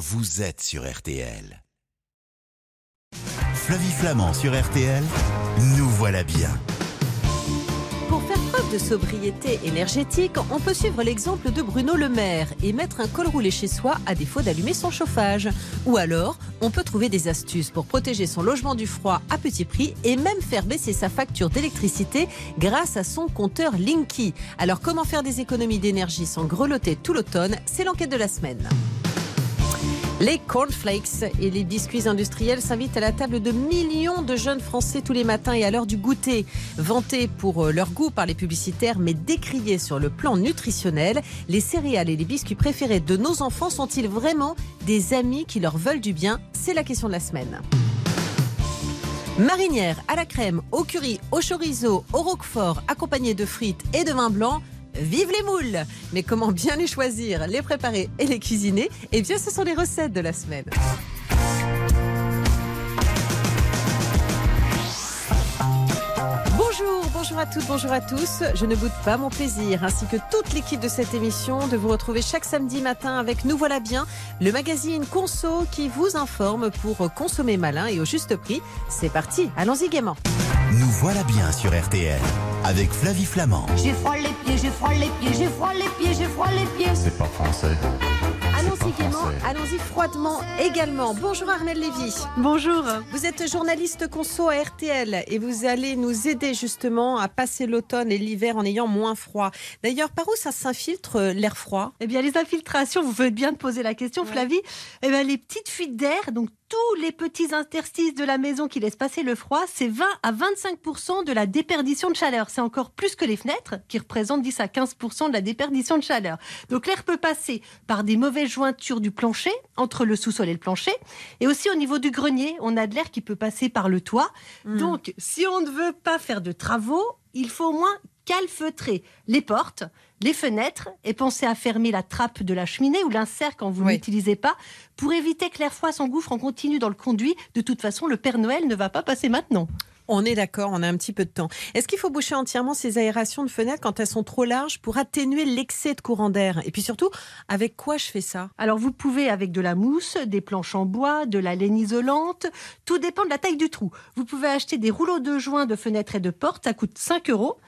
vous êtes sur RTL. Flavie Flamand sur RTL, nous voilà bien. Pour faire preuve de sobriété énergétique, on peut suivre l'exemple de Bruno Le Maire et mettre un col roulé chez soi à défaut d'allumer son chauffage. Ou alors, on peut trouver des astuces pour protéger son logement du froid à petit prix et même faire baisser sa facture d'électricité grâce à son compteur Linky. Alors, comment faire des économies d'énergie sans grelotter tout l'automne? C'est l'enquête de la semaine. Les cornflakes et les biscuits industriels s'invitent à la table de millions de jeunes Français tous les matins et à l'heure du goûter. Vantés pour euh, leur goût par les publicitaires, mais décriés sur le plan nutritionnel, les céréales et les biscuits préférés de nos enfants sont-ils vraiment des amis qui leur veulent du bien? C'est la question de la semaine. Marinière à la crème, au curry, au chorizo, au roquefort, accompagné de frites et de vin blanc. Vive les moules Mais comment bien les choisir, les préparer et les cuisiner? Eh bien, ce sont les recettes de la semaine. Bonjour, bonjour à toutes, bonjour à tous. Je ne boude pas mon plaisir, ainsi que toute l'équipe de cette émission, de vous retrouver chaque samedi matin avec Nous voilà bien, le magazine Conso qui vous informe pour consommer malin et au juste prix. C'est parti, allons-y gaiement. Nous voilà bien sur RTL avec Flavie Flamand. J'ai froid les pieds, j'ai froid les pieds, j'ai froid les pieds, j'ai froid les pieds. C'est pas français. Allons-y gaiement, allons-y froidement également. Bonjour Armel Lévy. Bonjour. Vous êtes journaliste conso à RTL et vous allez nous aider justement à passer l'automne et l'hiver en ayant moins froid. D'ailleurs, par où ça s'infiltre euh, l'air froid? Eh bien, les infiltrations, vous faites bien de poser la question, Flavie. Eh bien, les petites fuites d'air, donc tous les petits interstices de la maison qui laissent passer le froid, c'est 20 à 25% de la déperdition de chaleur. C'est encore plus que les fenêtres, qui représentent 10 à 15% de la déperdition de chaleur. Donc, l'air peut passer par des mauvaises jointures du plancher, entre le sous-sol et le plancher, et aussi au niveau du grenier, on a de l'air qui peut passer par le toit. Donc, si on ne veut pas faire de travaux, il faut au moins calfeutrer les portes, les fenêtres et penser à fermer la trappe de la cheminée ou l'insert quand vous Oui. n'utilisez pas pour éviter que l'air froid s'engouffre en continu dans le conduit. De toute façon, le Père Noël ne va pas passer maintenant. On est d'accord, on a un petit peu de temps. Est-ce qu'il faut boucher entièrement ces aérations de fenêtres quand elles sont trop larges pour atténuer l'excès de courant d'air? Et puis surtout, avec quoi je fais ça? Alors vous pouvez avec de la mousse, des planches en bois, de la laine isolante, tout dépend de la taille du trou. Vous pouvez acheter des rouleaux de joints de fenêtres et de portes, ça coûte 5 euros.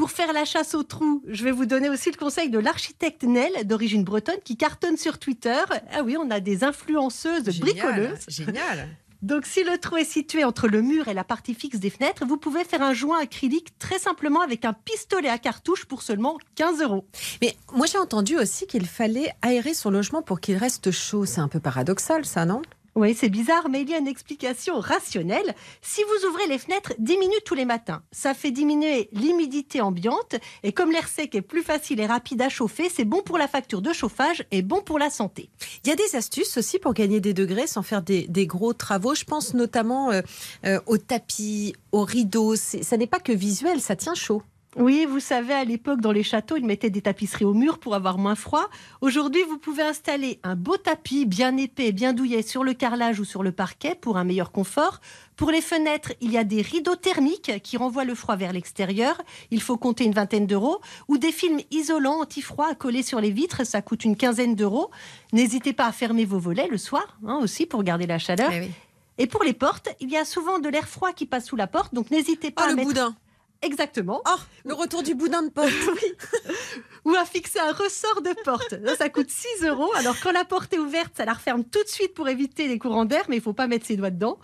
Pour faire la chasse au trou, je vais vous donner aussi le conseil de l'architecte Nel, d'origine bretonne, qui cartonne sur Twitter. Ah oui, on a des influenceuses bricoleuses. Génial. Donc si le trou est situé entre le mur et la partie fixe des fenêtres, vous pouvez faire un joint acrylique très simplement avec un pistolet à cartouche pour seulement 15 euros. Mais moi j'ai entendu aussi qu'il fallait aérer son logement pour qu'il reste chaud. C'est un peu paradoxal ça, non? Oui, c'est bizarre, mais il y a une explication rationnelle. Si vous ouvrez les fenêtres 10 minutes tous les matins, ça fait diminuer l'humidité ambiante. Et comme l'air sec est plus facile et rapide à chauffer, c'est bon pour la facture de chauffage et bon pour la santé. Il y a des astuces aussi pour gagner des degrés sans faire des, gros travaux. Je pense notamment euh, euh, au tapis, aux rideaux. Ça n'est pas que visuel, ça tient chaud. Oui, vous savez, à l'époque, dans les châteaux, ils mettaient des tapisseries au mur pour avoir moins froid. Aujourd'hui, vous pouvez installer un beau tapis bien épais bien douillet sur le carrelage ou sur le parquet pour un meilleur confort. Pour les fenêtres, il y a des rideaux thermiques qui renvoient le froid vers l'extérieur. Il faut compter une vingtaine d'euros. Ou des films isolants anti-froid à coller sur les vitres. Ça coûte une quinzaine d'euros. N'hésitez pas à fermer vos volets le soir hein, aussi pour garder la chaleur. Eh oui. Et pour les portes, il y a souvent de l'air froid qui passe sous la porte. Donc n'hésitez pas Oh, à le mettre... boudin. Exactement. Oh, le retour du boudin de porte. ou à fixer un ressort de porte. Ça coûte 6 euros. Alors, quand la porte est ouverte, ça la referme tout de suite pour éviter les courants d'air, mais il faut pas mettre ses doigts dedans.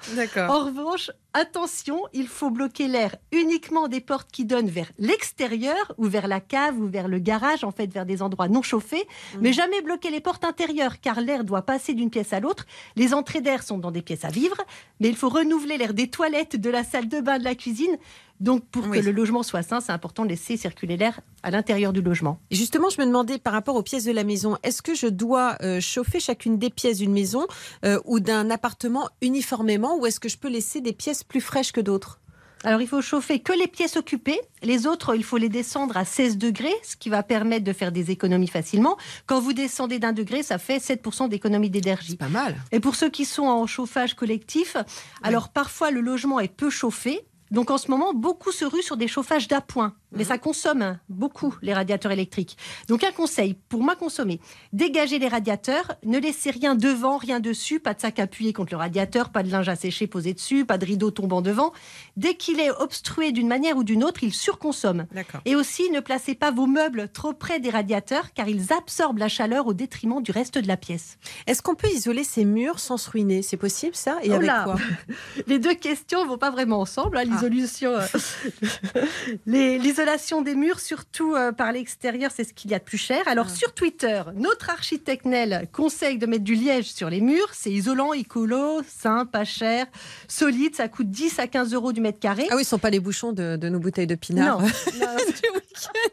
En revanche, attention, il faut bloquer l'air uniquement des portes qui donnent vers l'extérieur ou vers la cave ou vers le garage, en fait, vers des endroits non chauffés. Mais jamais bloquer les portes intérieures, car l'air doit passer d'une pièce à l'autre. Les entrées d'air sont dans des pièces à vivre, mais il faut renouveler l'air des toilettes, de la salle de bain, de la cuisine. Donc, pour Oui. que le logement soit sain, c'est important de laisser circuler l'air à l'intérieur du logement. Et Justement, je me demandais par rapport aux pièces de la maison, est-ce que je dois euh, chauffer chacune des pièces d'une maison euh, ou d'un appartement uniformément ou est-ce que je peux laisser des pièces plus fraîches que d'autres? Alors, il faut chauffer que les pièces occupées. Les autres, il faut les descendre à 16 degrés, ce qui va permettre de faire des économies facilement. Quand vous descendez d'un degré, ça fait 7% d'économie d'énergie. Pas mal. Et pour ceux qui sont en chauffage collectif, alors parfois le logement est peu chauffé. Donc en ce moment, beaucoup se ruent sur des chauffages d'appoint. Mais ça consomme beaucoup les radiateurs électriques. Donc un conseil, pour moins consommer, dégagez les radiateurs, ne laissez rien devant, rien dessus, pas de sac appuyé contre le radiateur, pas de linge à sécher posé dessus, pas de rideau tombant devant. Dès qu'il est obstrué d'une manière ou d'une autre, il surconsomme. Et aussi, ne placez pas vos meubles trop près des radiateurs car ils absorbent la chaleur au détriment du reste de la pièce. Est-ce qu'on peut isoler ces murs sans se ruiner? C'est possible ça? Et Oh avec quoi? Les deux questions vont pas vraiment ensemble. hein, L'isolation, euh, les- l'isolation des murs, surtout euh, par l'extérieur, c'est ce qu'il y a de plus cher. Alors Ah. sur Twitter, notre architecte Nel conseille de mettre du liège sur les murs. C'est isolant, écolo, sain, pas cher, solide. Ça coûte 10 à 15 euros du mètre carré. Ah oui, ce sont pas les bouchons de, de nos bouteilles de pinard. non, non,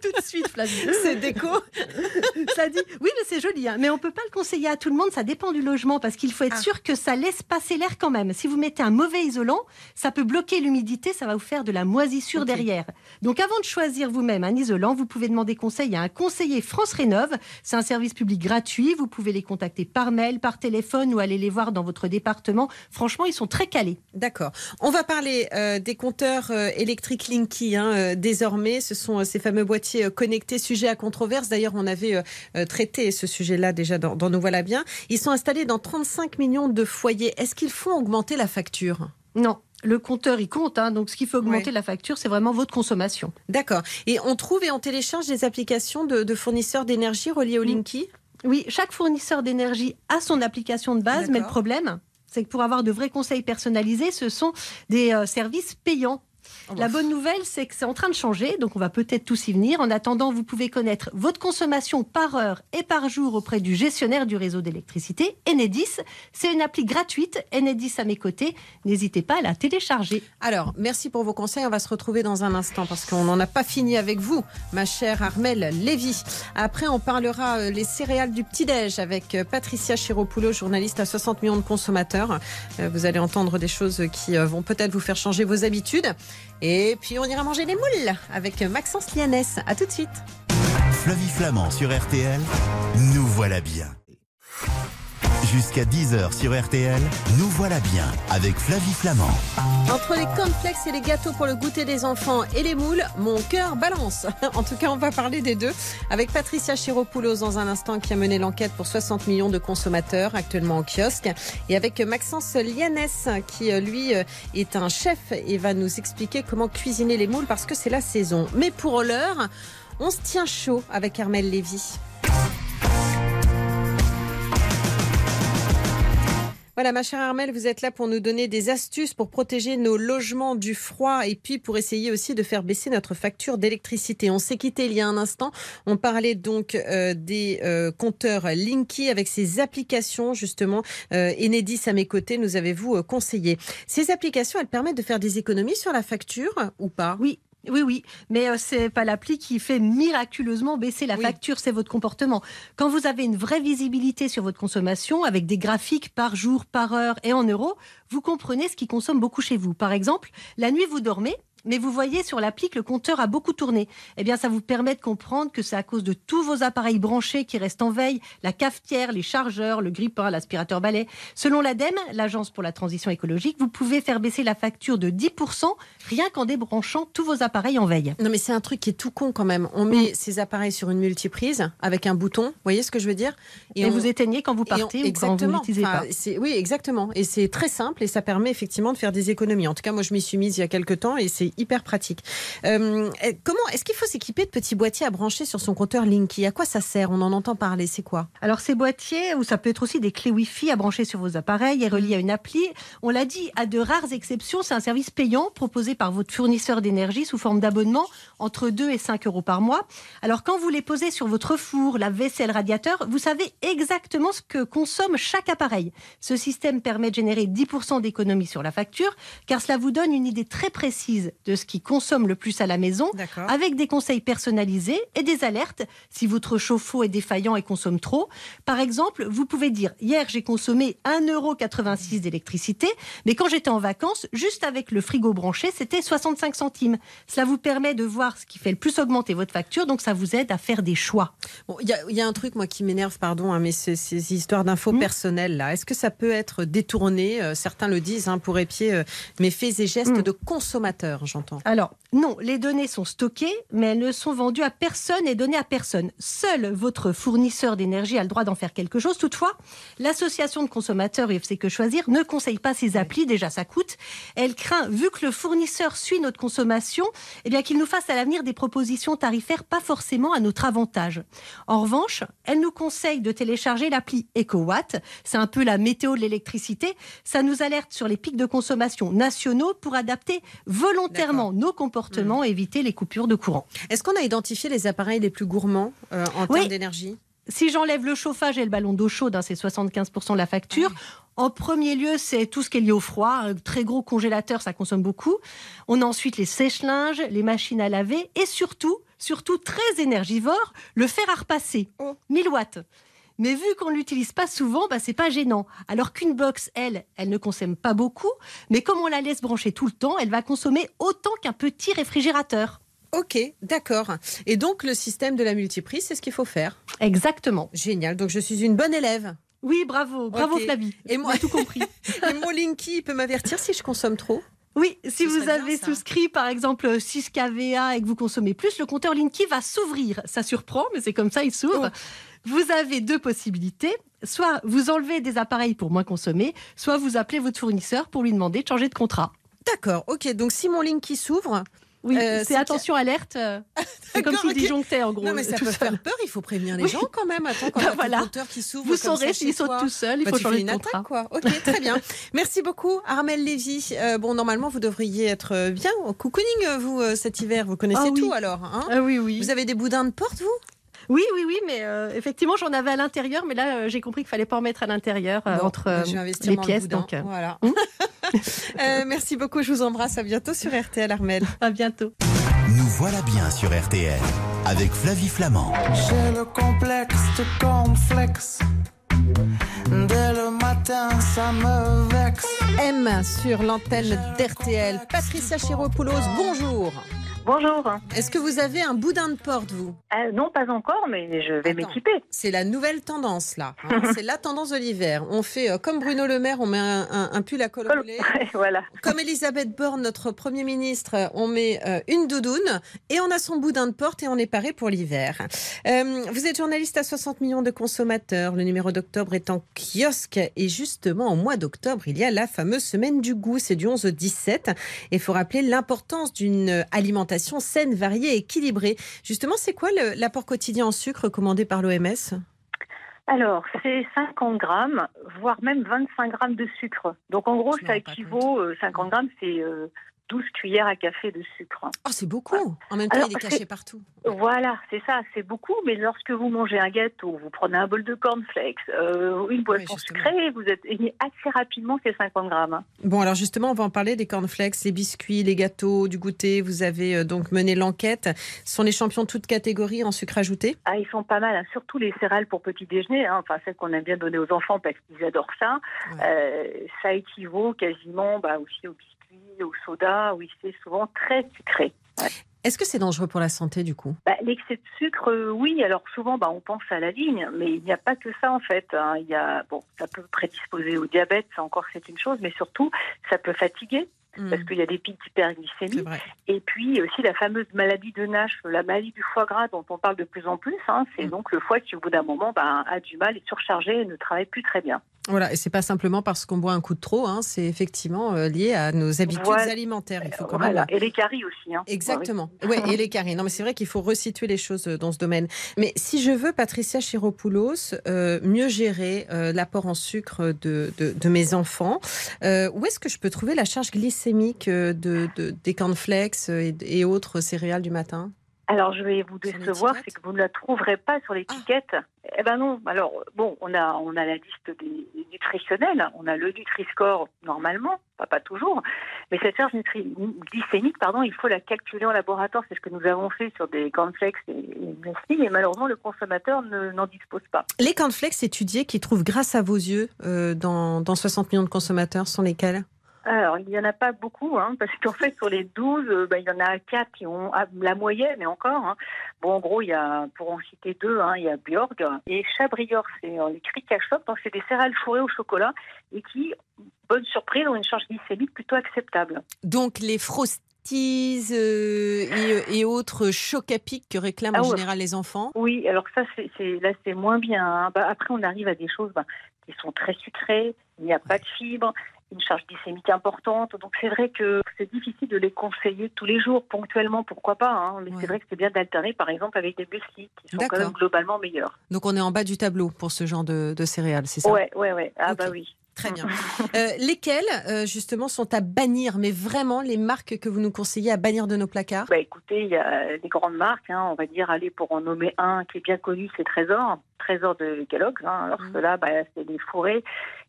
tout de suite, Flavie. C'est déco. Ça dit, oui, mais c'est joli, hein, mais on peut pas le conseiller à tout le monde. Ça dépend du logement parce qu'il faut être Ah. sûr que ça laisse passer l'air quand même. Si vous mettez un mauvais isolant, ça peut bloquer l'humidité, ça va vous faire de la moisissure derrière. Donc, avant de choisir vous-même un isolant, vous pouvez demander conseil à un conseiller France Rénov. C'est un service public gratuit. Vous pouvez les contacter par mail, par téléphone ou aller les voir dans votre département. Franchement, ils sont très calés. D'accord. On va parler euh, des compteurs euh, électriques Linky. hein, euh, désormais, ce sont ces fameux boîtiers connectés, sujet à controverse. D'ailleurs, on avait traité ce sujet-là déjà dans, dans Nous voilà bien. Ils sont installés dans 35 millions de foyers. Est-ce qu'ils font augmenter la facture? Non. Le compteur, il compte. hein, donc, ce qui fait augmenter Ouais. la facture, c'est vraiment votre consommation. D'accord. Et on trouve et on télécharge des applications de, de fournisseurs d'énergie reliées au Mm. Linky? Oui, chaque fournisseur d'énergie a son application de base, mais le problème, c'est que pour avoir de vrais conseils personnalisés, ce sont des euh, services payants. La bonne nouvelle, c'est que c'est en train de changer, donc on va peut-être tous y venir. En attendant, vous pouvez connaître votre consommation par heure et par jour auprès du gestionnaire du réseau d'électricité, Enedis. C'est une appli gratuite, Enedis à mes côtés. N'hésitez pas à la télécharger. Alors, merci pour vos conseils. On va se retrouver dans un instant parce qu'on n'en a pas fini avec vous, ma chère Armelle Lévy. Après, on parlera euh, les céréales du petit-déj avec euh, Patricia Chiropoulos, journaliste à 60 millions de consommateurs. Euh, Vous allez entendre des choses qui vont peut-être vous faire changer vos habitudes. Et puis, on ira manger les moules avec Maxence Lianès. À tout de suite. Flavie Flamand sur RTL, nous voilà bien. Jusqu'à 10h sur RTL, nous voilà bien avec Flavie Flamand. Entre les cornflakes et les gâteaux pour le goûter des enfants et les moules, mon cœur balance. En tout cas, on va parler des deux avec Patricia Chiropoulos dans un instant qui a mené l'enquête pour 60 millions de consommateurs actuellement en kiosque et avec Maxence Lianès qui euh, lui euh, est un chef et va nous expliquer comment cuisiner les moules parce que c'est la saison. Mais pour l'heure, on se tient chaud avec Armel Lévy. Voilà, ma chère Armelle, vous êtes là pour nous donner des astuces pour protéger nos logements du froid et puis pour essayer aussi de faire baisser notre facture d'électricité. On s'est quitté il y a un instant. On parlait donc euh, des euh, compteurs Linky avec ces applications, justement. Euh, Enedis à mes côtés, nous avez-vous euh, conseillé. Ces applications, elles permettent de faire des économies sur la facture ou pas? Oui. Oui, oui, mais euh, c'est pas l'appli qui fait miraculeusement baisser la Oui. facture, c'est votre comportement. Quand vous avez une vraie visibilité sur votre consommation, avec des graphiques par jour, par heure et en euros, vous comprenez ce qui consomme beaucoup chez vous. Par exemple, la nuit vous dormez, mais vous voyez sur l'appli que le compteur a beaucoup tourné. Eh bien, ça vous permet de comprendre que c'est à cause de tous vos appareils branchés qui restent en veille, la cafetière, les chargeurs, le grippin, l'aspirateur balai. Selon l'ADEME, l'Agence pour la transition écologique, vous pouvez faire baisser la facture de 10% rien qu'en débranchant tous vos appareils en veille. Non, mais c'est un truc qui est tout con quand même. On met ces appareils sur une multiprise avec un bouton. Vous voyez ce que je veux dire? Et, on- vous éteignez quand vous Et on- partez ou quand vous l'utilisez Enfin, pas. Oui, exactement. Et c'est très simple et ça permet effectivement de faire des économies. En tout cas, moi, je m'y suis mise il y a quelques temps et c'est hyper pratique. Euh, comment est-ce qu'il faut s'équiper de petits boîtiers à brancher sur son compteur Linky? À quoi ça sert? On en entend parler. C'est quoi? Alors ces boîtiers, ou ça peut être aussi des clés Wi-Fi à brancher sur vos appareils et reliés à une appli, on l'a dit, à de rares exceptions, c'est un service payant proposé par votre fournisseur d'énergie sous forme d'abonnement entre 2 et 5 euros par mois. Alors quand vous les posez sur votre four, la vaisselle, radiateur, vous savez exactement ce que consomme chaque appareil. Ce système permet de générer 10% d'économie sur la facture, car cela vous donne une idée très précise de ce qui consomme le plus à la maison avec des conseils personnalisés et des alertes si votre chauffe-eau est défaillant et consomme trop. Par exemple, vous pouvez dire hier j'ai consommé 1,86€ d'électricité, mais quand j'étais en vacances, juste avec le frigo branché, c'était 65 centimes. Cela vous permet de voir ce qui fait le plus augmenter votre facture, donc ça vous aide à faire des choix. Bon, Il y, a- il y a un truc, moi, qui m'énerve, pardon, hein, mais ces histoires d'infos Mm. personnelles, là. Est-ce que ça peut être détourné? Euh, Certains le disent, hein, pour épier euh, mes faits et gestes Mm. de consommateurs. Alors, non, les données sont stockées, mais elles ne sont vendues à personne et données à personne. Seul votre fournisseur d'énergie a le droit d'en faire quelque chose. Toutefois, l'association de consommateurs UFC Que Choisir ne conseille pas ces applis, déjà ça coûte. Elle craint, vu que le fournisseur suit notre consommation, eh bien qu'il nous fasse à l'avenir des propositions tarifaires pas forcément à notre avantage. En revanche, elle nous conseille de télécharger l'appli EcoWatt. C'est un peu la météo de l'électricité. Ça nous alerte sur les pics de consommation nationaux pour adapter volontairement nos comportements et éviter les coupures de courant. Est-ce qu'on a identifié les appareils les plus gourmands euh, en Oui. termes d'énergie? Si j'enlève le chauffage et le ballon d'eau chaude, hein, c'est 75% de la facture. En premier lieu, c'est tout ce qui est lié au froid. Un très gros congélateur, ça consomme beaucoup. On a ensuite les sèche-linges, les machines à laver et surtout, surtout très énergivore, le fer à repasser. 1000 watts. Mais vu qu'on l'utilise pas souvent, bah, c'est pas gênant. Alors qu'une box, elle, elle ne consomme pas beaucoup, mais comme on la laisse brancher tout le temps, elle va consommer autant qu'un petit réfrigérateur. Ok, d'accord. Et donc le système de la multiprise, c'est ce qu'il faut faire. Exactement. Génial. Donc je suis une bonne élève. Oui, bravo, bravo. Flavie. Et moi- tout compris. Et mon Linky peut m'avertir si je consomme trop? Oui, si vous bien, avez souscrit par exemple 6 kVA et que vous consommez plus, le compteur Linky va s'ouvrir. Ça surprend, mais c'est comme ça, il s'ouvre. Vous avez deux possibilités. Soit vous enlevez des appareils pour moins consommer, soit vous appelez votre fournisseur pour lui demander de changer de contrat. D'accord, ok. Donc si mon Linky s'ouvre, Oui, Euh, c'est attention alerte. euh, C'est comme D'accord, s'il ok. disjonctait en gros. non mais ça peut seul. faire peur, il faut prévenir les Oui. gens quand même. Attends, quand Bah on a voilà. compteur qui s'ouvre Vous saurez chez s'il saute soi. tout seul, il Bah, faut changer une de contrat. attaque, quoi. Ok, très bien. Merci beaucoup, Armel Lévy. Euh, bon, normalement, vous devriez être bien au cocooning, vous, cet hiver. Vous connaissez Ah oui. tout, alors. hein Ah oui, oui. vous avez des boudins de porte, vous? Oui, oui, oui, mais euh, effectivement, j'en avais à l'intérieur, mais là, euh, j'ai compris qu'il fallait pas en mettre à l'intérieur euh, Bon, entre bah, euh, les pièces. boudin. Donc, euh, Voilà. Euh, merci beaucoup, je vous embrasse. À bientôt sur RTL, Armel. à bientôt. Nous voilà bien sur RTL avec Flavie Flamand. J'ai le complexe de cornflakes. Dès le matin, ça me vexe. M sur l'antenne d'RTL. Patricia Chiropoulos, bonjour. Bonjour. Est-ce que vous avez un boudin de porte, vous? Euh, non, pas encore, mais je vais m'équiper. C'est la nouvelle tendance, là. hein. C'est la tendance de l'hiver. On fait euh, comme Bruno Le Maire, on met un, un- un pull à col roulé. voilà. Comme Elisabeth Borne, notre Premier ministre, on met euh, une doudoune et on a son boudin de porte et on est paré pour l'hiver. Euh, vous êtes journaliste à 60 millions de consommateurs. Le numéro d'octobre est en kiosque et justement, au mois d'octobre, il y a la fameuse semaine du goût. C'est du 11 au 17. Et il faut rappeler l'importance d'une alimentation saine, variée et équilibrée. Justement, c'est quoi l'apport quotidien en sucre recommandé par l'OMS Alors, c'est 50 grammes, voire même 25 grammes de sucre. Donc, en gros, ça équivaut, euh, 50 grammes, c'est euh, 12 cuillères à café de sucre. Oh, c'est beaucoup. En même temps, Alors, il est c'est- caché partout. Voilà, c'est ça, c'est beaucoup. Mais lorsque vous mangez un gâteau, vous prenez un bol de cornflakes, euh, une boisson justement. sucrée, vous atteignez assez rapidement ces 50 grammes. hein. Bon, alors justement, on va en parler des cornflakes, les biscuits, les gâteaux, du goûter. Vous avez euh, donc mené l'enquête. Ce sont les champions de toutes catégories en sucre ajouté? Ah, ils sont pas mal, hein, surtout les céréales pour petit déjeuner, hein, enfin celles qu'on aime bien donner aux enfants parce qu'ils adorent ça. Ouais. Euh, ça équivaut quasiment bah, aussi aux biscuits, au soda, oui, c'est souvent très sucré. Est-ce que c'est dangereux pour la santé du coup? Bah, L'excès de sucre, euh, oui. Alors souvent, bah, on pense à la vigne, mais il n'y a pas que ça en fait. hein. Il y a, bon, ça peut prédisposer au diabète, ça encore c'est une chose, mais surtout, ça peut fatiguer parce Hmm, qu'il y a des pics d'hyperglycémie. Et puis aussi la fameuse maladie de Nash, la maladie du foie gras dont on parle de plus en plus. hein. c'est Mm. donc le foie qui, au bout d'un moment, bah, a du mal, est surchargé et ne travaille plus très bien. Voilà, et c'est pas simplement parce qu'on boit un coup de trop. hein, c'est effectivement euh, lié à nos habitudes Voilà. alimentaires. Il faut quand Voilà. même. Et les caries aussi. Hein. Exactement. Ouais, et les carrés. Non, mais c'est vrai qu'il faut resituer les choses euh, dans ce domaine. Mais si je veux, Patricia Chiropoulos, euh, mieux gérer euh, l'apport en sucre de, de, de mes enfants, euh, où est-ce que je peux trouver la charge glycémique euh, de, de- des cornflakes et, et autres céréales du matin? Alors, je vais vous décevoir, c'est que vous ne la trouverez pas sur l'étiquette. Eh ben non. Alors, bon, on a, on a la liste des, nutritionnels. On a le Nutri-Score normalement, pas, pas toujours. Mais cette charge nutri- glycémique, pardon, il faut la calculer en laboratoire. C'est ce que nous avons fait sur des cornflakes et, et. Mais malheureusement, le consommateur ne- n'en dispose pas. Les cornflakes étudiés qui trouvent grâce à vos yeux euh, dans, dans 60 millions de consommateurs sont lesquels Alors, il n'y en a pas beaucoup, hein, parce qu'en fait, sur les 12, euh, ben, il y en a 4 qui ont ah, la moyenne, et encore. hein. Bon, en gros, il y a, pour en citer deux, hein, il y a Bjorg et Chabrior, c'est euh, les Krikachop, donc c'est des céréales fourrées au chocolat, et qui, bonne surprise, ont une charge glycémique plutôt acceptable. Donc les Smarties euh, et, et autres chocs à pic que réclament Ah en général les enfants? Oui, alors ça, c'est là, c'est moins bien. Bah, après, on arrive à des choses bah, qui sont très sucrées, il n'y a pas de fibres, une charge glycémique importante. Donc, c'est vrai que c'est difficile de les conseiller tous les jours, ponctuellement, pourquoi pas. hein. Mais Ouais. c'est vrai que c'est bien d'alterner, par exemple, avec des muesli, qui sont quand même globalement meilleurs. Donc on est en bas du tableau pour ce genre de, de céréales, c'est ça? Ouais, ouais, ouais. Ah, Ok. bah oui. Très bien. Euh, lesquelles, euh, justement, sont à bannir, mais vraiment les marques que vous nous conseillez à bannir de nos placards? Bah écoutez, il y a des grandes marques, hein, on va dire, allez, pour en nommer un qui est bien connu, c'est Trésor, Trésor de Kellogg's. Hein, alors Mhm. ceux-là, bah, c'est des fourrés.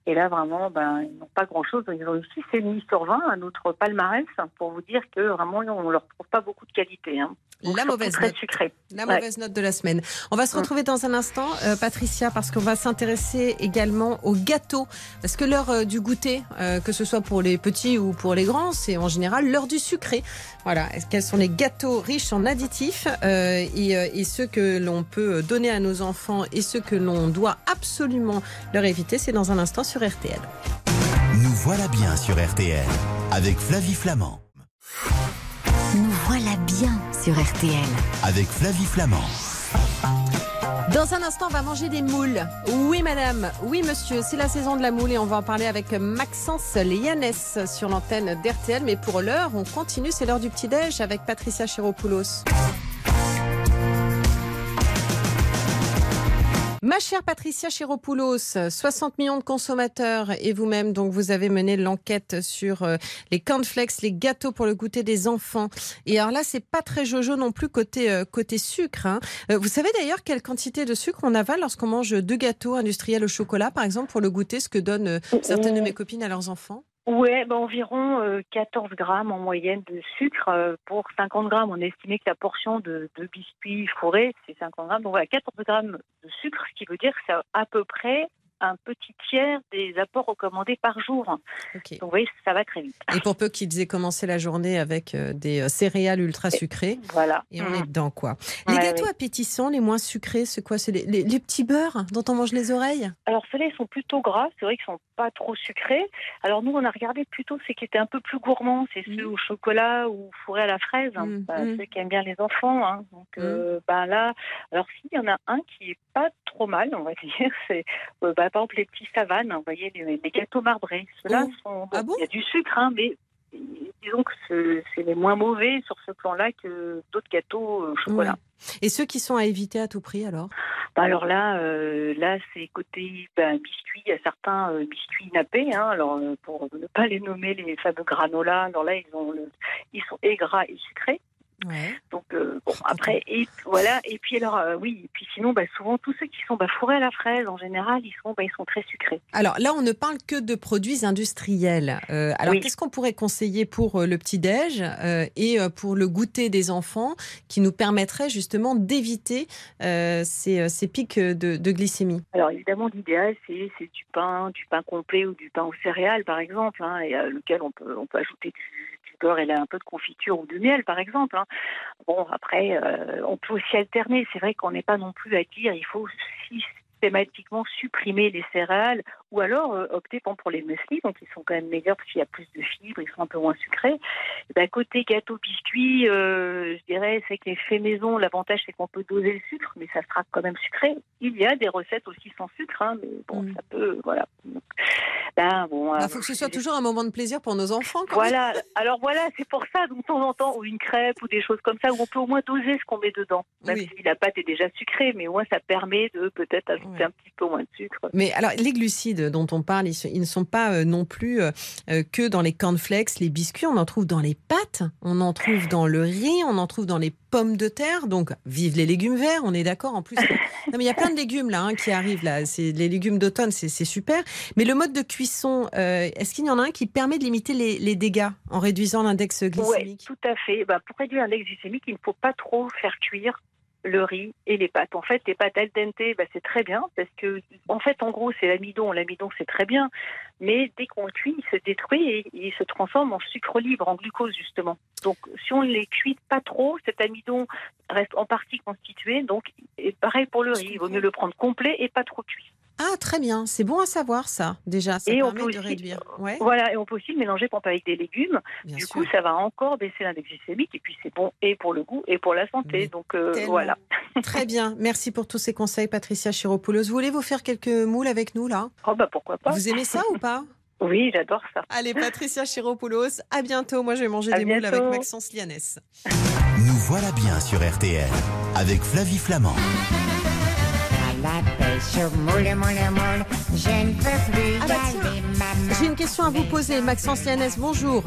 Et là, vraiment, ben, ils n'ont pas grand-chose. Ils ont eu 6,5 sur 20 à notre palmarès, pour vous dire que vraiment, on ne leur trouve pas beaucoup de qualité. Hein. Donc, La mauvaise note. sucré. La Ouais. mauvaise note de la semaine. On va se Mm. retrouver dans un instant, euh, Patricia, parce qu'on va s'intéresser également aux gâteaux. Parce que l'heure euh, du goûter, euh, que ce soit pour les petits ou pour les grands, c'est en général l'heure du sucré. Voilà. Quels sont les gâteaux riches en additifs et, et ceux que l'on peut donner à nos enfants et ceux que l'on doit absolument leur éviter? C'est dans un instant sur RTL. Nous voilà bien sur RTL avec Flavie Flamand. Nous voilà bien sur RTL. Avec Flavie Flamand. Dans un instant, on va manger des moules. Oui, madame. Oui, monsieur. C'est la saison de la moule et on va en parler avec Maxence Lianès sur l'antenne d'RTL. Mais pour l'heure, on continue. C'est l'heure du petit-déj avec Patricia Chiropoulos. Ma chère Patricia Chiropoulos, 60 millions de consommateurs et vous-même, donc vous avez mené l'enquête sur euh, les cornflakes, les gâteaux pour le goûter des enfants. Et alors là, c'est pas très jojo non plus côté euh, côté sucre. hein. Euh, Vous savez d'ailleurs quelle quantité de sucre on avale lorsqu'on mange deux gâteaux industriels au chocolat, par exemple, pour le goûter, ce que donnent certaines de mes copines à leurs enfants? Ouais, bah, environ euh, 14 grammes en moyenne de sucre euh, pour 50 grammes. On a estimé que la portion de, de biscuits fourrés, c'est 50 grammes. Donc voilà, 14 grammes de sucre, ce qui veut dire que c'est à peu près un petit tiers des apports recommandés par jour. Ok. Donc vous voyez, ça va très vite. Et pour peu qu'ils aient commencé la journée avec euh, des euh, céréales ultra sucrées, Voilà. et on Mhm. est dedans quoi. Les Ouais, gâteaux appétissants, les moins sucrés, c'est quoi? C'est les, les- les petits beurres dont on mange les oreilles? Alors ceux-là, ils sont plutôt gras. C'est vrai qu'ils sont pas trop sucrés. Alors nous, on a regardé plutôt ceux qui étaient un peu plus gourmands. C'est ceux Mhm. au chocolat ou fourrés à la fraise. hein. Mhm, Bah, mhm. Ceux qui aiment bien les enfants. hein. Donc euh, bah, là, alors s'il y en a un qui est pas trop mal, on va dire, c'est euh, bah, par exemple les petits savanes. Vous voyez, les, les gâteaux marbrés. Ceux-là Oh. sont. Ah bon il y a du sucre, hein, mais disons que c'est- les moins mauvais sur ce plan-là que d'autres gâteaux au chocolat. Et ceux qui sont à éviter à tout prix alors? Bah alors là, euh, là c'est côté ben, biscuits. Il y a certains euh, biscuits nappés. Hein, alors euh, pour ne pas les nommer les fameux granola, alors là ils ont, le- ils sont et gras et sucrés. Ouais. Donc euh, bon après et voilà. Et puis alors euh, oui. Et puis sinon, bah, souvent tous ceux qui sont fourrés à la fraise en général, ils sont, bah, ils sont très sucrés. Alors là, on ne parle que de produits industriels. Euh, alors Oui. qu'est-ce qu'on pourrait conseiller pour le petit-déj euh, et pour le goûter des enfants qui nous permettrait justement d'éviter ces, ces pics de, de glycémie? Alors évidemment, l'idéal c'est du pain, du pain complet ou du pain aux céréales par exemple, hein, et à lequel on peut on peut ajouter du beurre et là un peu de confiture ou du miel par exemple. hein. Bon après, euh, on peut aussi alterner. C'est vrai qu'on n'est pas non plus à dire il faut systématiquement supprimer les céréales ou alors euh, opter pour, les muesli, donc ils sont quand même meilleurs parce qu'il y a plus de fibres, ils sont un peu moins sucrés. Et ben, côté gâteau biscuit, euh, je dirais c'est que les faits maison, l'avantage c'est qu'on peut doser le sucre, mais ça sera quand même sucré. Il y a des recettes aussi sans sucre, hein, mais bon, Mm. ça peut, voilà. Donc, ben, bon, Il euh, faut que ce soit toujours un moment de plaisir pour nos enfants. quand même. voilà, alors voilà, c'est pour ça, donc, de temps en temps, ou une crêpe ou des choses comme ça, où on peut au moins doser ce qu'on met dedans. Même Oui. si la pâte est déjà sucrée, mais au moins ça permet de peut-être ajouter un petit peu moins de sucre. Mais alors, les glucides dont on parle, ils, ne sont pas euh, non plus euh, euh, que dans les cornflakes, les biscuits. On en trouve dans les pâtes, on en trouve dans le riz, on en trouve dans les pommes de terre. Donc, vive les légumes verts, on est d'accord. En plus, non, mais il y a plein de légumes là hein, qui arrivent là. C'est les légumes d'automne, c'est super. Mais le mode de cuisson, euh, est-ce qu'il y en a un qui permet de limiter les, les dégâts en réduisant l'index Oui, glycémique? tout à fait. Bah, pour réduire l'index glycémique, il ne faut pas trop faire cuire le riz et les pâtes. En fait, les pâtes al dente, bah, c'est très bien parce que, en fait, en gros, c'est l'amidon. L'amidon, c'est très bien, mais dès qu'on le cuit, il se détruit et il se transforme en sucre libre, en glucose justement. Donc, si on les cuit pas trop, cet amidon reste en partie constitué. Donc, et pareil pour le riz, il vaut mieux le prendre complet et pas trop cuit. Ah, très bien. C'est bon à savoir ça, déjà. Ça Et on permet peut de aussi- réduire. Ouais, Voilà, et on peut aussi le mélanger par exemple, avec des légumes. bien du sûr. coup, ça va encore baisser l'index glycémique et puis c'est bon et pour le goût et pour la santé. Mais Donc euh, voilà. Très bien. Merci pour tous ces conseils, Patricia Chiropoulos. Voulez-vous faire quelques moules avec nous, là? Oh bah pourquoi pas. Vous aimez ça ou pas? Oui, j'adore ça. Allez, Patricia Chiropoulos, à bientôt. Moi, je vais manger À des moules avec. Maxence Lianès. Nous voilà bien sur RTL avec Flavie Flamand. À la moule, moule, moule, je ne plus Ah bah. J'ai une question à vous poser. Maxence Lianès, bonjour.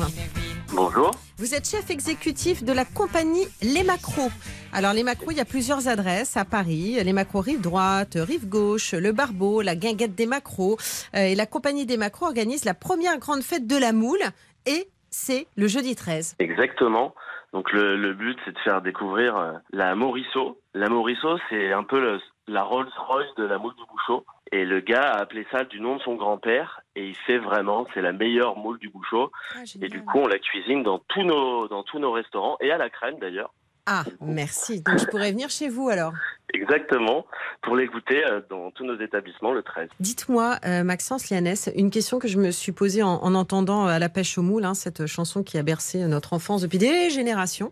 Bonjour. Vous êtes chef exécutif de la compagnie Les Macros. Alors, Les Macros, il y a plusieurs adresses à Paris. Les Macros rive droite, rive gauche, le Barbeau, la guinguette des Macros. Euh, et la compagnie des Macros organise la première grande fête de la moule. Et c'est le jeudi 13. Exactement. Donc le, le but, c'est de faire découvrir euh, la Morisseau. La Morisseau, c'est un peu le- la Rolls-Royce de la moule du Bouchot. Et le gars a appelé ça du nom de son grand-père. Et il fait vraiment, c'est la meilleure moule du Bouchot. Ah, Et du coup, on la cuisine dans tous nos, dans tous nos restaurants et à la crème d'ailleurs. Ah, merci. Donc, je pourrais venir chez vous alors. Exactement. Pour les goûter euh, dans tous nos établissements le 13. Dites-moi, euh, Maxence Lianès, une question que je me suis posée en, en entendant euh, à la pêche au moule, hein, cette chanson qui a bercé notre enfance depuis des générations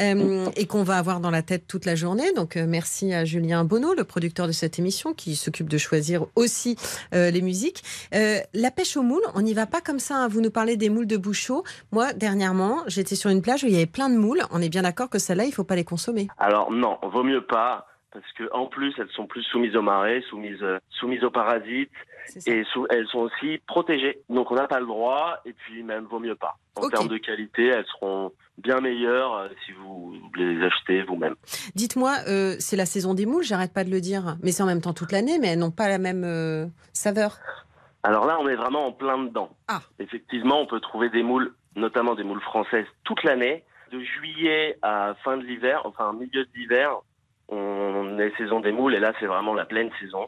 euh, et qu'on va avoir dans la tête toute la journée. Donc, euh, merci à Julien Bonneau, le producteur de cette émission, qui s'occupe de choisir aussi les musiques. La pêche au moule, on n'y va pas comme ça. hein. Vous nous parlez des moules de Bouchot. Moi, dernièrement, j'étais sur une plage où il y avait plein de moules. On est bien d'accord que celles-là, il faut pas les consommer. Alors non, vaut mieux pas. Parce que en plus, elles sont plus soumises aux marées, soumises, euh, soumises aux parasites. Et elles sont aussi protégées. Donc on n'a pas le droit, et puis même vaut mieux pas. En termes de qualité, elles seront bien meilleures euh, si vous les achetez vous-même. Dites-moi, euh, c'est la saison des moules, j'arrête pas de le dire, mais c'est en même temps toute l'année, mais elles n'ont pas la même euh, saveur. Alors là, on est vraiment en plein dedans. Ah. Effectivement, on peut trouver des moules, notamment des moules françaises, toute l'année. De juillet à fin de l'hiver, enfin milieu de l'hiver, on est saison des moules, et là, c'est vraiment la pleine saison.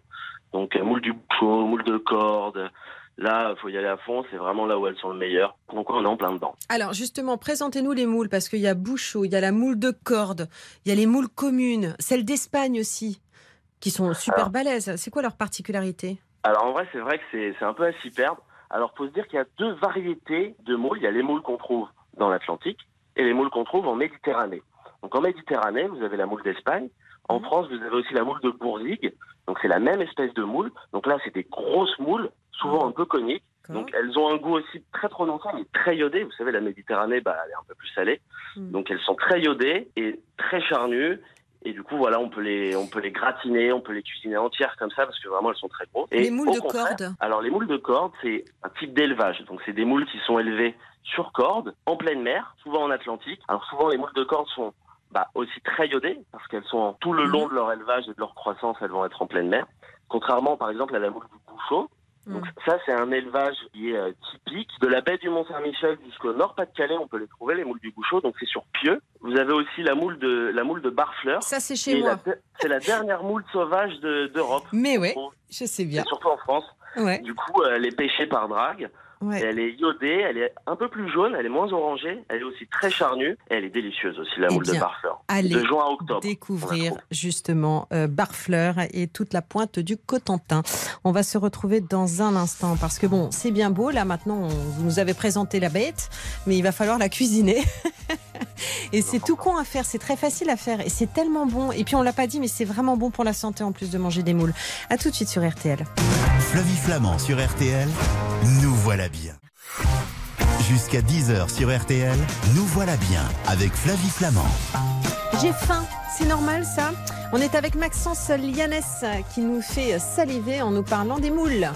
Donc euh, moules du bouchot, moules de corde. Là, faut y aller à fond. C'est vraiment là où elles sont le meilleur. Donc on est en plein dedans. Alors justement, présentez-nous les moules, parce qu'il y a Bouchot, il y a la moule de corde, il y a les moules communes, celles d'Espagne aussi, qui sont super Alors- balèzes. C'est quoi leur particularité? Alors en vrai, c'est vrai que c'est c'est un peu à s'y perdre. Alors faut se dire qu'il y a deux variétés de moules. Il y a les moules qu'on trouve dans l'Atlantique et les moules qu'on trouve en Méditerranée. Donc en Méditerranée, vous avez la moule d'Espagne. En. France, vous avez aussi la moule de Bourzigue. Donc c'est la même espèce de moule. Donc là, c'est des grosses moules, souvent un peu coniques. Donc elles ont un goût aussi très prononcé, mais très iodé. Vous savez, la Méditerranée, bah, elle est un peu plus salée. Mm. Donc elles sont très iodées et très charnues. Et du coup, voilà, on peut les, on peut les gratiner, on peut les cuisiner entières comme ça parce que vraiment elles sont très grosses. Et Les moules de corde Alors les moules de corde, c'est un type d'élevage. Donc c'est des moules qui sont élevées sur corde, en pleine mer, souvent en Atlantique. Alors souvent les moules de corde sont bah, aussi très iodées parce qu'elles sont tout le long de leur élevage et de leur croissance, elles vont être en pleine mer. Contrairement par exemple à la moule du bouchot, donc ça, c'est un élevage qui est euh, typique. De la baie du Mont-Saint-Michel jusqu'au Nord-Pas-de-Calais, on peut les trouver, les moules du Bouchot. Donc c'est sur Pieux. Vous avez aussi la moule de, la moule de Barfleur. Ça, c'est chez moi. C'est la dernière moule sauvage de- d'Europe. Mais ouais, je sais Et bien. surtout en France. Ouais, Du coup, euh, elle est pêchée par drague. Ouais. elle est iodée, elle est un peu plus jaune, elle est moins orangée, elle est aussi très charnue. Et elle est délicieuse aussi, la Eh moule de Barfleur. allez De juin à octobre. découvrir justement euh, Barfleur et toute la pointe du Cotentin. On va se retrouver dans un instant parce que bon, c'est bien beau là maintenant, on- vous nous avez présenté la bête, mais il va falloir la cuisiner. et c'est tout con à faire, c'est très facile à faire et c'est tellement bon. Et puis on l'a pas dit, mais c'est vraiment bon pour la santé en plus de manger des moules. À tout de suite sur RTL. Flavie Flamand sur RTL, nous voilà bien. Jusqu'à 10h sur RTL, nous voilà bien avec Flavie Flamand. J'ai faim, c'est normal ça? On est avec Maxence Lianès qui nous fait saliver en nous parlant des moules.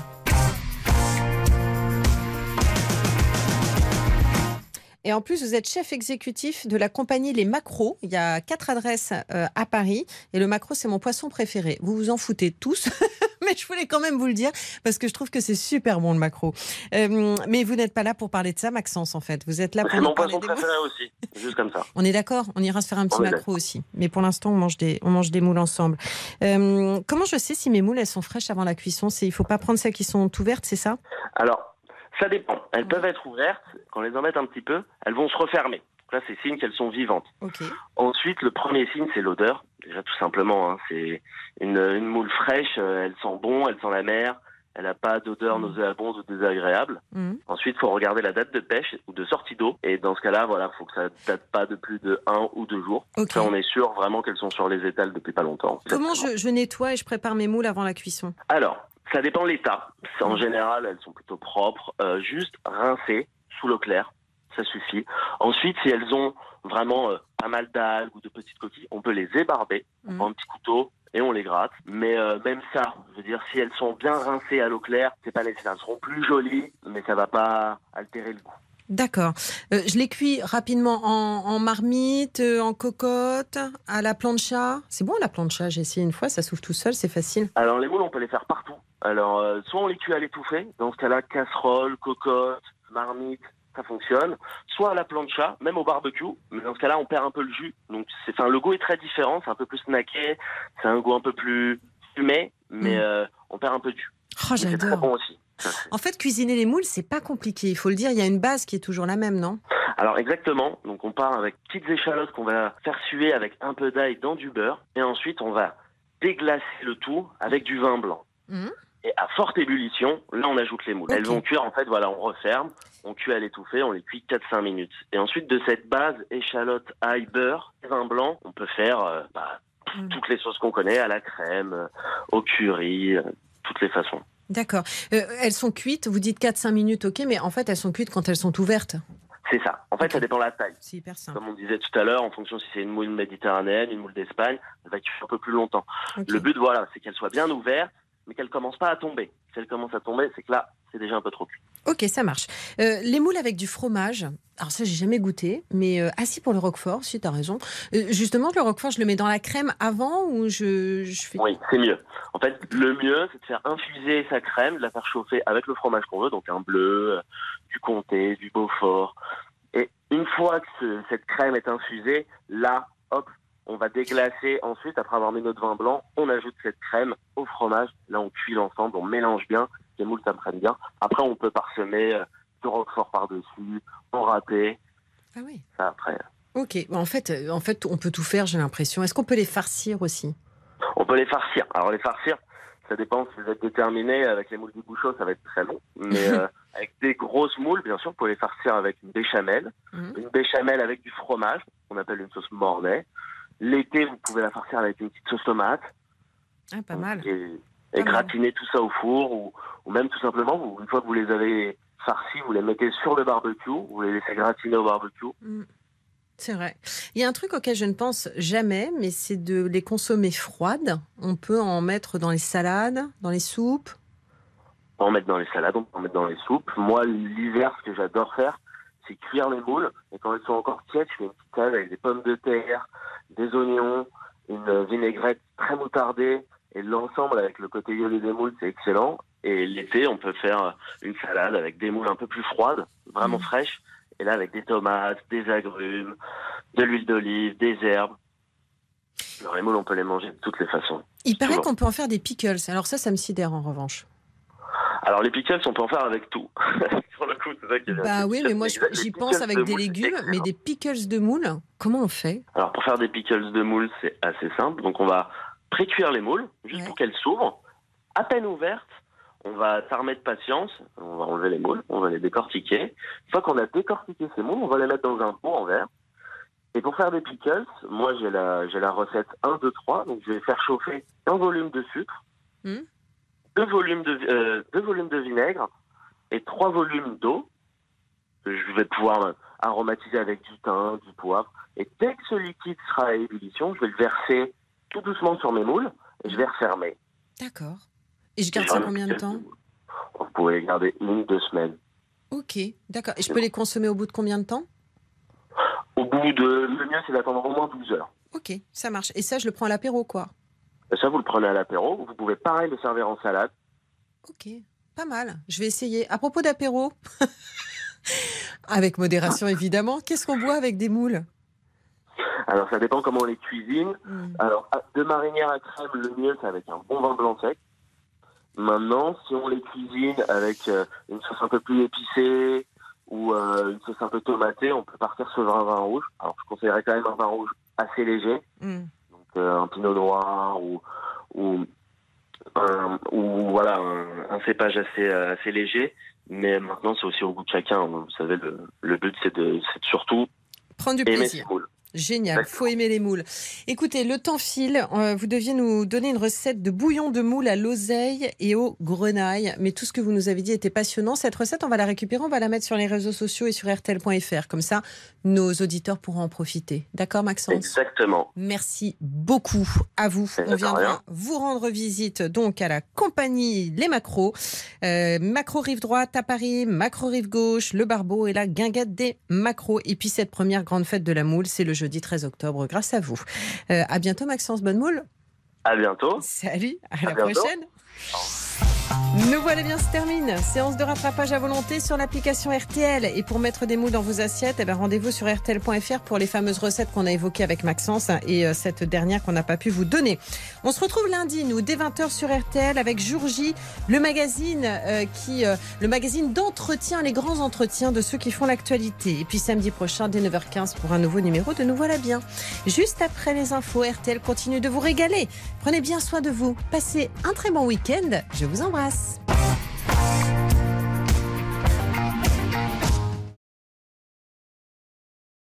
Et en plus, vous êtes chef exécutif de la compagnie Les Macros. Il y a quatre adresses euh, à Paris. Et le macro, c'est mon poisson préféré. Vous vous en foutez tous. Mais je voulais quand même vous le dire parce que je trouve que c'est super bon le macro. Euh, mais vous n'êtes pas là pour parler de ça, Maxence, en fait. Vous êtes là pour mon poisson préféré aussi. Juste comme ça. On est d'accord, on ira se faire un petit On macro aussi. Mais pour l'instant, on mange des, on mange des moules ensemble. Euh, comment je sais si mes moules elles sont fraîches avant la cuisson? Il faut pas prendre celles qui sont ouvertes, c'est ça? Alors, ça dépend. Elles peuvent être ouvertes. Quand on les embête un petit peu, elles vont se refermer. Là, c'est signe qu'elles sont vivantes. Ok. Ensuite, le premier signe, c'est l'odeur. Déjà tout simplement, hein, c'est une, une moule fraîche, euh, elle sent bon, elle sent la mer, elle n'a pas d'odeur nauséabonde ou désagréable. Mhm. Ensuite, faut regarder la date de pêche ou de sortie d'eau. Et dans ce cas-là, voilà, faut que ça date pas de plus de un ou deux jours. Ok. Ça, on est sûr vraiment qu'elles sont sur les étals depuis pas longtemps. Comment je, je nettoie et je prépare mes moules avant la cuisson? Alors, ça dépend de l'état. En général, elles sont plutôt propres. Euh, juste rincer sous l'eau claire, ça suffit. Ensuite, si elles ont vraiment euh, pas mal d'algues ou de petites coquilles, on peut les ébarber. On Mhm. prend un petit couteau et on les gratte. Mais euh, même ça, je veux dire, si elles sont bien rincées à l'eau claire, c'est pas nécessaire. Elles seront plus jolies, mais ça va pas altérer le goût. D'accord. Euh, je les cuis rapidement en, en marmite, en cocotte, à la plancha. C'est bon la plancha, j'ai essayé une fois, ça s'ouvre tout seul, c'est facile. Alors les moules, on peut les faire partout. Alors euh, soit on les cuit à l'étouffée, dans ce cas-là, casserole, cocotte, marmite, ça fonctionne. Soit à la plancha, même au barbecue, mais dans ce cas-là, on perd un peu le jus. Donc c'est, enfin, le goût est très différent, c'est un peu plus snacké, c'est un goût un peu plus fumé, mais Mm. euh, on perd un peu de jus. Oh, Mais c'est très j'adore. bon aussi. En fait, cuisiner les moules, c'est pas compliqué. Il faut le dire, il y a une base qui est toujours la même, non? Alors exactement, donc on part avec petites échalotes qu'on va faire suer avec un peu d'ail dans du beurre, et ensuite on va déglacer le tout avec du vin blanc. Mhm. Et à forte ébullition, là on ajoute les moules. Elles vont cuire en fait, voilà, on referme, on cuit à l'étouffée, on les cuit 4-5 minutes. Et ensuite de cette base échalote, ail, beurre, vin blanc, on peut faire euh, bah, Mhm. toutes les sauces qu'on connaît, à la crème, euh, au curry, euh, toutes les façons. D'accord. Euh, elles sont cuites, vous dites 4-5 minutes, ok, mais en fait, elles sont cuites quand elles sont ouvertes. C'est ça. En fait, ça dépend de la taille. C'est hyper simple. Comme on disait tout à l'heure, en fonction si c'est une moule méditerranéenne, une moule d'Espagne, elle va cuire un peu plus longtemps. Le but, voilà, c'est qu'elle soit bien ouverte, mais qu'elle commence pas à tomber. Si elle commence à tomber, c'est que là, c'est déjà un peu trop cuit. Ok, ça marche. Euh, les moules avec du fromage, alors ça, j'ai jamais goûté, mais euh, assis pour le roquefort, si tu as raison. Euh, justement, le roquefort, je le mets dans la crème avant ou je, je fais. Oui, c'est mieux. En fait, le mieux, c'est de faire infuser sa crème, de la faire chauffer avec le fromage qu'on veut, donc un bleu, euh, du comté, du beaufort. Et une fois que ce- cette crème est infusée, là, hop, on va déglacer. Ensuite, après avoir mis notre vin blanc, on ajoute cette crème au fromage. Là, on cuit l'ensemble, on mélange bien. Les moules, ça prenne bien. Après, on peut parsemer euh, du roquefort par-dessus, en râpé. Ah oui. Ça, après, Ok. Bon, en fait, euh, en fait, on peut tout faire, j'ai l'impression. Est-ce qu'on peut les farcir aussi? On peut les farcir. Alors les farcir, ça dépend si vous êtes déterminé. Avec les moules du bouchon, ça va être très long. Mais euh, avec des grosses moules, bien sûr, vous pouvez les farcir avec une béchamel. Mhm. Une béchamel avec du fromage, qu'on appelle une sauce mornay. L'été, vous pouvez la farcir avec une petite sauce tomate. Ah, pas mal. Et, Pas et mal. gratiner tout ça au four. Ou, ou même tout simplement, vous, une fois que vous les avez farcis, vous les mettez sur le barbecue. Vous les laissez gratiner au barbecue. C'est vrai. Il y a un truc auquel je ne pense jamais, mais c'est de les consommer froides. On peut en mettre dans les salades, dans les soupes. On peut en mettre dans les salades, on peut en mettre dans les soupes. Moi, l'hiver, ce que j'adore faire, c'est cuire les moules. Et quand elles sont encore tièdes, je fais une petite salade avec des pommes de terre, des oignons, une vinaigrette très moutardée. Et l'ensemble, avec le côté violet des moules, c'est excellent. Et l'été, on peut faire une salade avec des moules un peu plus froides, vraiment Mhm. fraîches. Et là, avec des tomates, des agrumes, de l'huile d'olive, des herbes. Alors, les moules, on peut les manger de toutes les façons. Il paraît qu'on peut en faire des pickles. Alors ça, ça me sidère en revanche. Alors, les pickles, on peut en faire avec tout. Le coup, c'est ça qui est bien. Bah oui, mais moi j'y pense avec des légumes, mais des pickles de moules, comment on fait? Alors pour faire des pickles de moules, c'est assez simple. Donc on va pré-cuire les moules, juste Ouais. pour qu'elles s'ouvrent. À peine ouvertes, on va s'armer de patience, on va enlever les moules, on va les décortiquer. Une fois qu'on a décortiqué ces moules, on va les mettre dans un pot en verre. Et pour faire des pickles, moi j'ai la, j'ai la recette 1, 2, 3. Donc je vais faire chauffer un volume de sucre, Hmm. Deux, volumes de, euh, deux volumes de vinaigre et trois volumes d'eau. Je vais pouvoir aromatiser avec du thym, du poivre. Et dès que ce liquide sera à ébullition, je vais le verser tout doucement sur mes moules et je vais refermer. D'accord. Et je garde ça combien de temps. Vous pouvez les garder une, deux semaines. Ok, d'accord. Et je peux les consommer au bout de combien de temps Au bout de... Le mieux, c'est d'attendre au moins 12 heures. Ok, ça marche. Et ça, je le prends à l'apéro, quoi. Ça, vous le prenez à l'apéro. Vous pouvez pareil le servir en salade. Ok, pas mal. Je vais essayer. À propos d'apéro, avec modération évidemment, qu'est-ce qu'on boit avec des moules? Alors, ça dépend comment on les cuisine. Hmm. Alors, de marinière à crème, le mieux, c'est avec un bon vin blanc sec. Maintenant, si on les cuisine avec euh, une sauce un peu plus épicée ou euh, une sauce un peu tomatée, on peut partir sur un vin rouge. Alors, je conseillerais quand même un vin rouge assez léger. Hmm. Euh, un pinot noir ou, ou, un, ou voilà, un, un cépage assez, euh, assez léger. Mais maintenant, c'est aussi au goût de chacun. Vous savez, le, le but, c'est de, c'est de surtout Prendre du aimer plaisir. ses moules. Génial, faut aimer les moules. Écoutez, le temps file. Euh, vous deviez nous donner une recette de bouillon de moules à l'oseille et aux grenailles. Mais tout ce que vous nous avez dit était passionnant. Cette recette, on va la récupérer, on va la mettre sur les réseaux sociaux et sur RTL.fr. Comme ça, nos auditeurs pourront en profiter. D'accord, Maxence? Exactement. Merci beaucoup à vous. On viendra vous rendre visite donc à la compagnie Les Macros. Euh, macro rive droite à Paris, macro rive gauche, le Barbeau et la guinguette des macros. Et puis cette première grande fête de la moule, c'est le jeudi 13 octobre grâce à vous. Euh, à bientôt Maxence, bonne moule. À bientôt. Salut, à, À la bientôt. prochaine. Nous voilà bien, se termine. Séance de rattrapage à volonté sur l'application RTL. Et pour mettre des moules dans vos assiettes, eh ben, rendez-vous sur RTL.fr pour les fameuses recettes qu'on a évoquées avec Maxence hein, et euh, cette dernière qu'on n'a pas pu vous donner. On se retrouve lundi, nous, dès 20h sur RTL avec Jour J, le magazine euh, qui, euh, le magazine d'entretien, les grands entretiens de ceux qui font l'actualité. Et puis samedi prochain, dès 9h15 pour un nouveau numéro de Nous voilà bien. Juste après les infos, RTL continue de vous régaler. Prenez bien soin de vous. Passez un très bon week-end. Je vous embrasse. más.